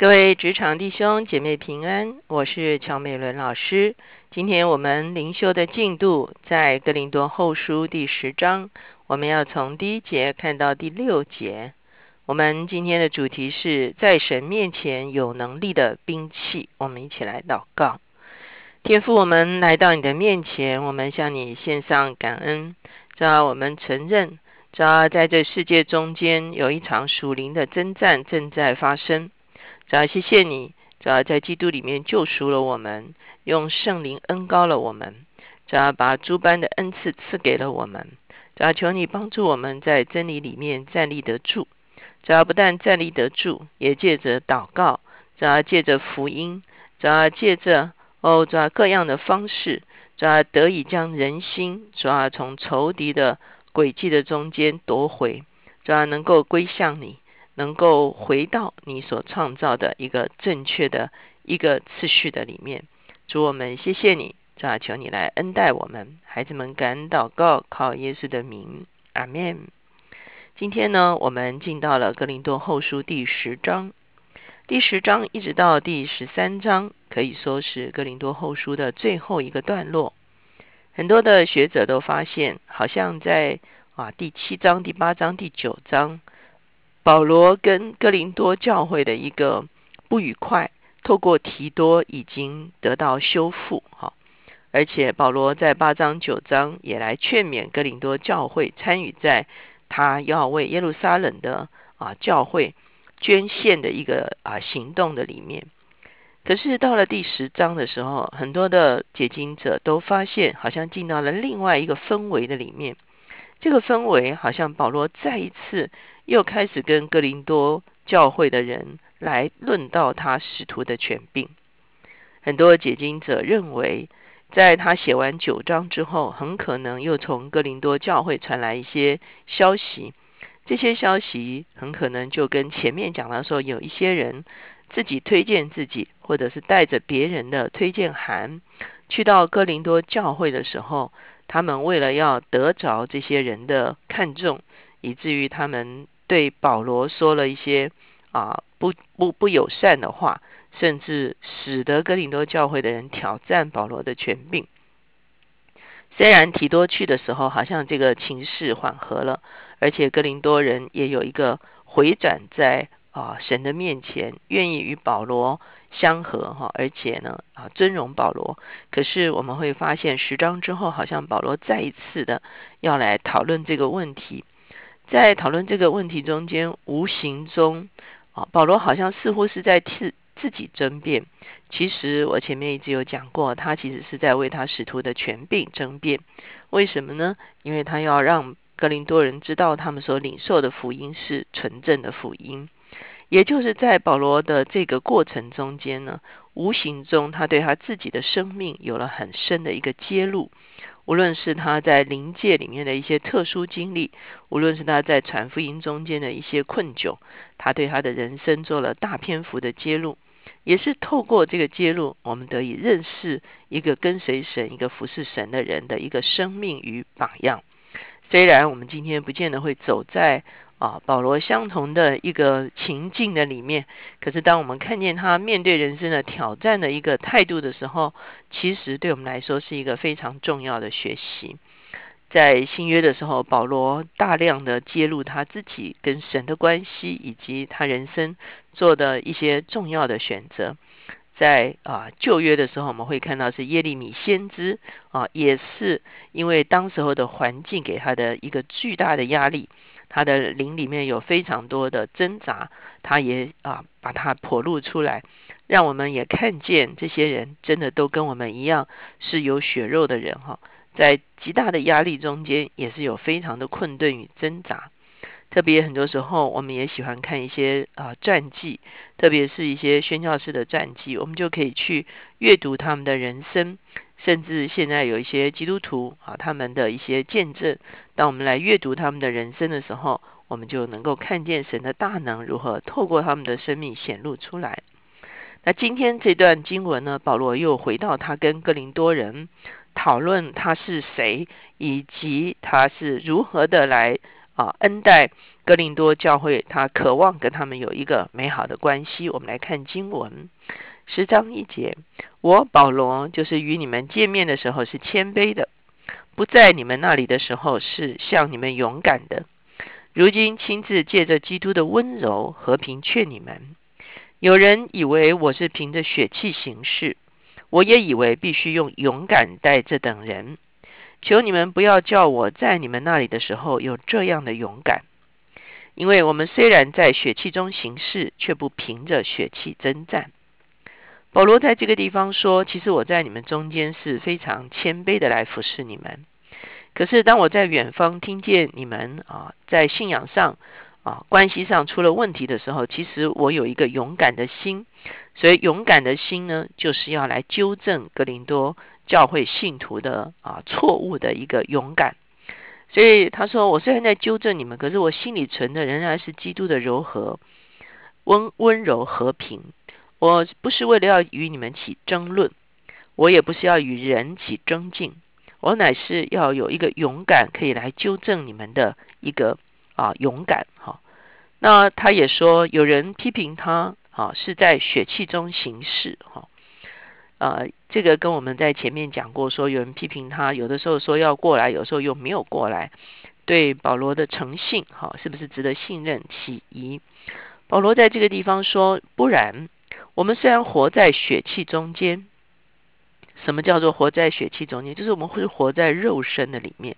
各位职场弟兄姐妹平安，我是乔美伦老师。今天我们灵修的进度在哥林多后书第十章，我们要从第一节看到第六节。我们今天的主题是在神面前有能力的兵器。我们一起来祷告。天父，我们来到你的面前，我们向你献上感恩。只要我们承认，只要在这世界中间有一场属灵的征战正在发生。主要谢谢你，主要在基督里面救赎了我们，用圣灵恩高了我们，主要把诸般的恩赐赐给了我们。主要求你帮助我们在真理里面站立得住。只要不但站立得住，也借着祷告，主要借着福音，主要借着。哦，主要各样的方式，主要得以将人心，主要从仇敌的诡计的中间夺回，主要能够归向你，能够回到你所创造的一个正确的一个次序的里面。主我们谢谢你，主要求你来恩待我们，孩子们感恩祷告，靠耶稣的名，阿门。今天呢，我们进到了格林多后书第十章。第十章一直到第十三章，可以说是《哥林多后书》的最后一个段落。很多的学者都发现，好像在啊第七章、第八章、第九章，保罗跟哥林多教会的一个不愉快，透过提多已经得到修复。哈，而且保罗在八章、九章也来劝勉哥林多教会参与在他要为耶路撒冷的啊教会。捐献的一个啊行动的里面，可是到了第十章的时候，很多的解经者都发现，好像进到了另外一个氛围的里面。这个氛围好像保罗再一次又开始跟哥林多教会的人来论到他使徒的权柄。很多解经者认为，在他写完九章之后，很可能又从哥林多教会传来一些消息。这些消息很可能就跟前面讲到说，有一些人自己推荐自己，或者是带着别人的推荐函去到哥林多教会的时候，他们为了要得着这些人的看重，以至于他们对保罗说了一些啊不不不友善的话，甚至使得哥林多教会的人挑战保罗的权柄。虽然提多去的时候，好像这个情势缓和了，而且哥林多人也有一个回转在啊神的面前，愿意与保罗相合哈，而且呢啊尊荣保罗。可是我们会发现十章之后，好像保罗再一次的要来讨论这个问题，在讨论这个问题中间，无形中啊保罗好像似乎是在替。自己争辩，其实我前面一直有讲过，他其实是在为他使徒的权柄争辩。为什么呢？因为他要让格林多人知道，他们所领受的福音是纯正的福音。也就是在保罗的这个过程中间呢，无形中他对他自己的生命有了很深的一个揭露。无论是他在灵界里面的一些特殊经历，无论是他在传福音中间的一些困窘，他对他的人生做了大篇幅的揭露。也是透过这个揭露，我们得以认识一个跟随神、一个服侍神的人的一个生命与榜样。虽然我们今天不见得会走在啊保罗相同的一个情境的里面，可是当我们看见他面对人生的挑战的一个态度的时候，其实对我们来说是一个非常重要的学习。在新约的时候，保罗大量的揭露他自己跟神的关系，以及他人生做的一些重要的选择。在啊旧约的时候，我们会看到是耶利米先知啊，也是因为当时候的环境给他的一个巨大的压力，他的灵里面有非常多的挣扎，他也啊把它剖露出来，让我们也看见这些人真的都跟我们一样是有血肉的人哈。在极大的压力中间，也是有非常的困顿与挣扎。特别很多时候，我们也喜欢看一些啊传记，特别是一些宣教师的传记，我们就可以去阅读他们的人生。甚至现在有一些基督徒啊，他们的一些见证。当我们来阅读他们的人生的时候，我们就能够看见神的大能如何透过他们的生命显露出来。那今天这段经文呢，保罗又回到他跟哥林多人。讨论他是谁，以及他是如何的来啊恩待哥林多教会，他渴望跟他们有一个美好的关系。我们来看经文十章一节：我保罗就是与你们见面的时候是谦卑的，不在你们那里的时候是向你们勇敢的。如今亲自借着基督的温柔和平劝你们。有人以为我是凭着血气行事，我也以为必须用勇敢待这等人。求你们不要叫我在你们那里的时候有这样的勇敢，因为我们虽然在血气中行事，却不凭着血气征战。保罗在这个地方说：“其实我在你们中间是非常谦卑的来服侍你们。可是当我在远方听见你们啊，在信仰上。”啊，关系上出了问题的时候，其实我有一个勇敢的心，所以勇敢的心呢，就是要来纠正格林多教会信徒的啊错误的一个勇敢。所以他说，我虽然在纠正你们，可是我心里存的仍然是基督的柔和、温温柔、和平。我不是为了要与你们起争论，我也不是要与人起争竞，我乃是要有一个勇敢，可以来纠正你们的一个。啊，勇敢哈！那他也说，有人批评他啊，是在血气中行事哈。呃，这个跟我们在前面讲过，说有人批评他，有的时候说要过来，有时候又没有过来，对保罗的诚信哈，是不是值得信任起疑？保罗在这个地方说，不然，我们虽然活在血气中间，什么叫做活在血气中间？就是我们会活在肉身的里面。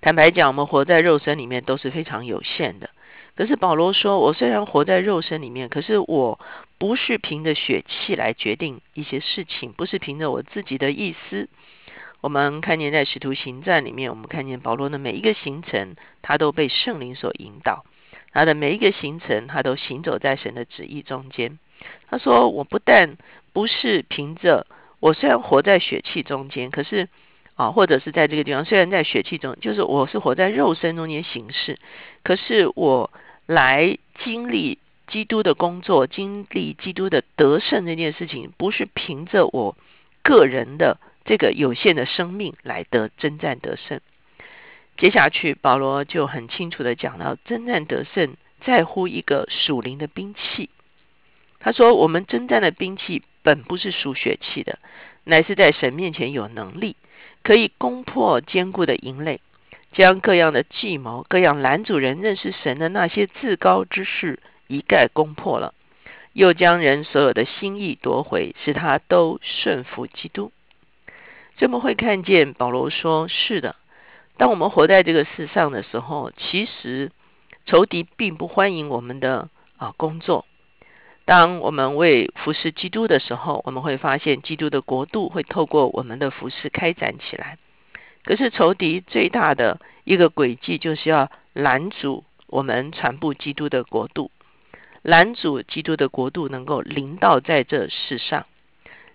坦白讲，我们活在肉身里面都是非常有限的。可是保罗说：“我虽然活在肉身里面，可是我不是凭着血气来决定一些事情，不是凭着我自己的意思。”我们看见在使徒行传里面，我们看见保罗的每一个行程，他都被圣灵所引导；他的每一个行程，他都行走在神的旨意中间。他说：“我不但不是凭着我虽然活在血气中间，可是。”啊，或者是在这个地方，虽然在血气中，就是我是活在肉身中间行事，可是我来经历基督的工作，经历基督的得胜这件事情，不是凭着我个人的这个有限的生命来得征战得胜。接下去，保罗就很清楚的讲到，征战得胜在乎一个属灵的兵器。他说，我们征战的兵器本不是属血气的，乃是在神面前有能力。可以攻破坚固的营垒，将各样的计谋、各样拦阻人认识神的那些至高之事一概攻破了，又将人所有的心意夺回，使他都顺服基督。这么会看见保罗说：“是的，当我们活在这个世上的时候，其实仇敌并不欢迎我们的啊工作。”当我们为服侍基督的时候，我们会发现基督的国度会透过我们的服侍开展起来。可是仇敌最大的一个诡计，就是要拦阻我们传播基督的国度，拦阻基督的国度能够临到在这世上。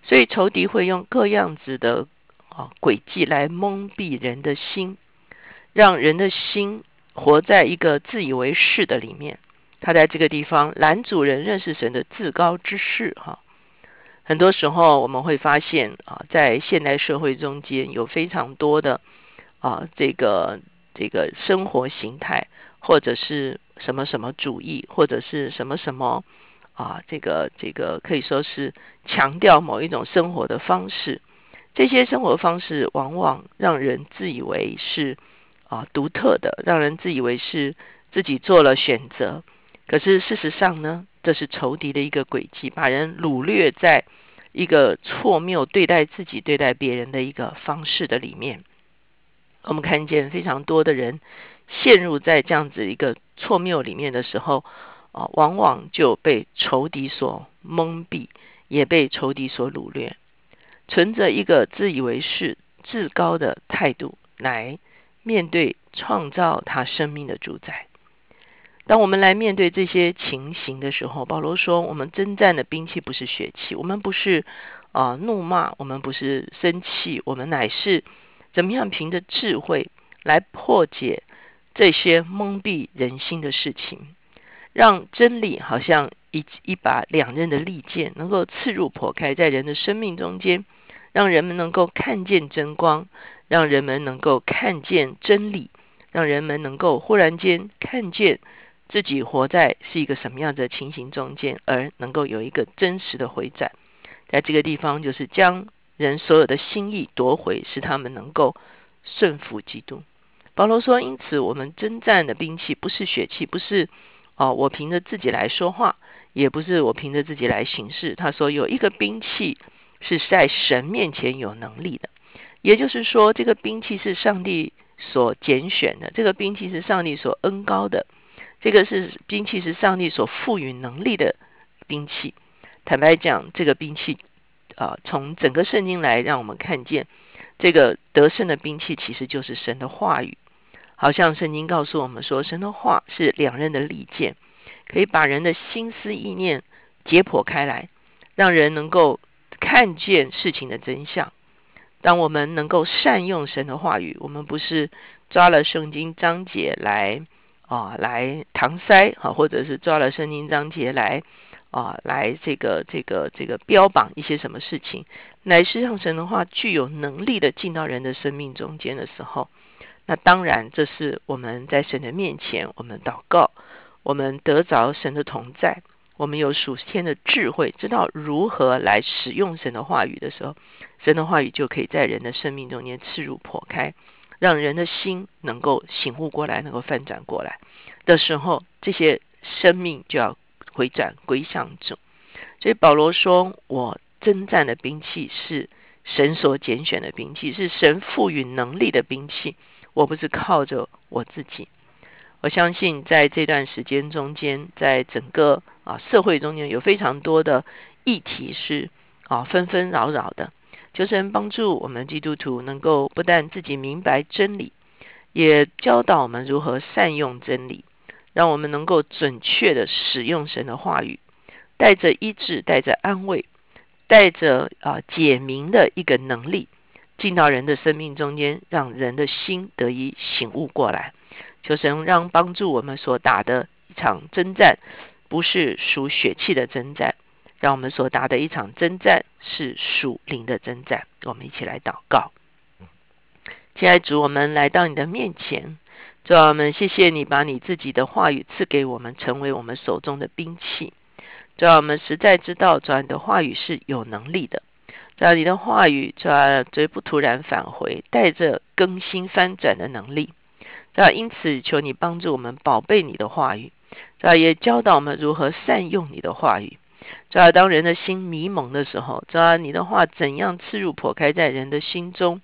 所以仇敌会用各样子的啊诡计来蒙蔽人的心，让人的心活在一个自以为是的里面。他在这个地方男主人认识神的至高之事，哈。很多时候我们会发现啊，在现代社会中间有非常多的啊，这个这个生活形态，或者是什么什么主义，或者是什么什么啊，这个这个可以说是强调某一种生活的方式。这些生活方式往往让人自以为是啊独特的，让人自以为是自己做了选择。可是事实上呢，这是仇敌的一个诡计，把人掳掠在一个错谬对待自己、对待别人的一个方式的里面。我们看见非常多的人陷入在这样子一个错谬里面的时候，啊，往往就被仇敌所蒙蔽，也被仇敌所掳掠，存着一个自以为是、至高的态度来面对创造他生命的主宰。当我们来面对这些情形的时候，保罗说：“我们征战的兵器不是血气，我们不是啊怒骂，我们不是生气，我们乃是怎么样凭着智慧来破解这些蒙蔽人心的事情，让真理好像一一把两刃的利剑，能够刺入破开在人的生命中间，让人们能够看见真光，让人们能够看见真理。”让人们能够忽然间看见自己活在是一个什么样的情形中间，而能够有一个真实的回转。在这个地方，就是将人所有的心意夺回，使他们能够顺服基督。保罗说：“因此，我们征战的兵器不是血气，不是哦，我凭着自己来说话，也不是我凭着自己来行事。”他说：“有一个兵器是在神面前有能力的，也就是说，这个兵器是上帝所拣选的，这个兵器是上帝所恩高的，这个是兵器是上帝所赋予能力的兵器。坦白讲，这个兵器啊，从整个圣经来让我们看见，这个得胜的兵器其实就是神的话语。”好像圣经告诉我们说，神的话是两刃的利剑，可以把人的心思意念解剖开来，让人能够看见事情的真相。当我们能够善用神的话语，我们不是抓了圣经章节来啊来搪塞啊，或者是抓了圣经章节来啊来这个这个这个标榜一些什么事情，乃是让神的话具有能力的进到人的生命中间的时候。那当然，这是我们在神的面前，我们祷告，我们得着神的同在，我们有属天的智慧，知道如何来使用神的话语的时候，神的话语就可以在人的生命中间刺入破开，让人的心能够醒悟过来，能够翻转过来的时候，这些生命就要回转归向主。所以保罗说：“我征战的兵器是神所拣选的兵器，是神赋予能力的兵器。”我不是靠着我自己，我相信在这段时间中间，在整个啊社会中间有非常多的议题是啊纷纷扰扰的，求神帮助我们基督徒能够不但自己明白真理，也教导我们如何善用真理，让我们能够准确的使用神的话语，带着医治，带着安慰，带着啊解明的一个能力。进到人的生命中间，让人的心得以醒悟过来。求神让帮助我们所打的一场征战，不是属血气的征战，让我们所打的一场征战是属灵的征战。我们一起来祷告。亲爱的主，我们来到你的面前，主啊，我们谢谢你把你自己的话语赐给我们，成为我们手中的兵器。主啊，我们实在知道，主啊，你的话语是有能力的。主你的话语，主啊绝不突然返回，带着更新翻转的能力。主啊因此求你帮助我们宝贝你的话语，主啊也教导我们如何善用你的话语。主要当人的心迷蒙的时候，主要你的话怎样刺入、破开在人的心中，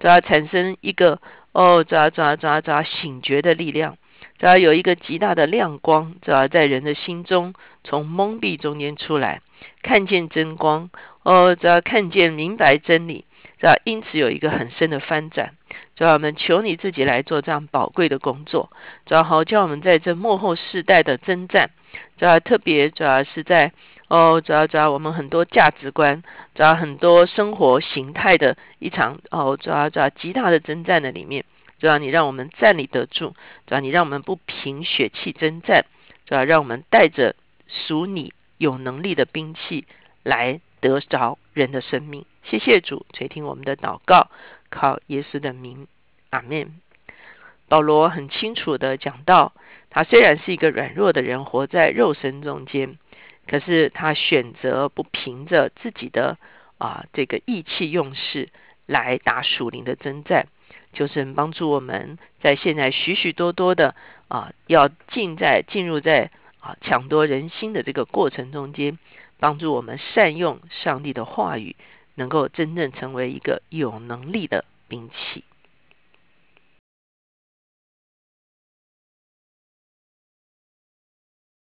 主要产生一个哦，主要主要主要主要醒觉的力量。主要有一个极大的亮光，主要在人的心中从蒙蔽中间出来，看见真光。哦，只要看见明白真理，只要因此有一个很深的翻转，主要我们求你自己来做这样宝贵的工作，主要好叫我们在这幕后世代的征战，主要特别主要是在哦，主要主要我们很多价值观，主要很多生活形态的一场哦，主要主要极大的征战的里面，主要你让我们站立得住，主要你让我们不凭血气征战，主要让我们带着属你有能力的兵器来。得着人的生命，谢谢主垂听我们的祷告，靠耶稣的名，阿门。保罗很清楚的讲到，他虽然是一个软弱的人，活在肉身中间，可是他选择不凭着自己的啊这个意气用事来打属灵的征战，就是帮助我们在现在许许多多的啊要进在进入在啊抢夺人心的这个过程中间。帮助我们善用上帝的话语，能够真正成为一个有能力的兵器。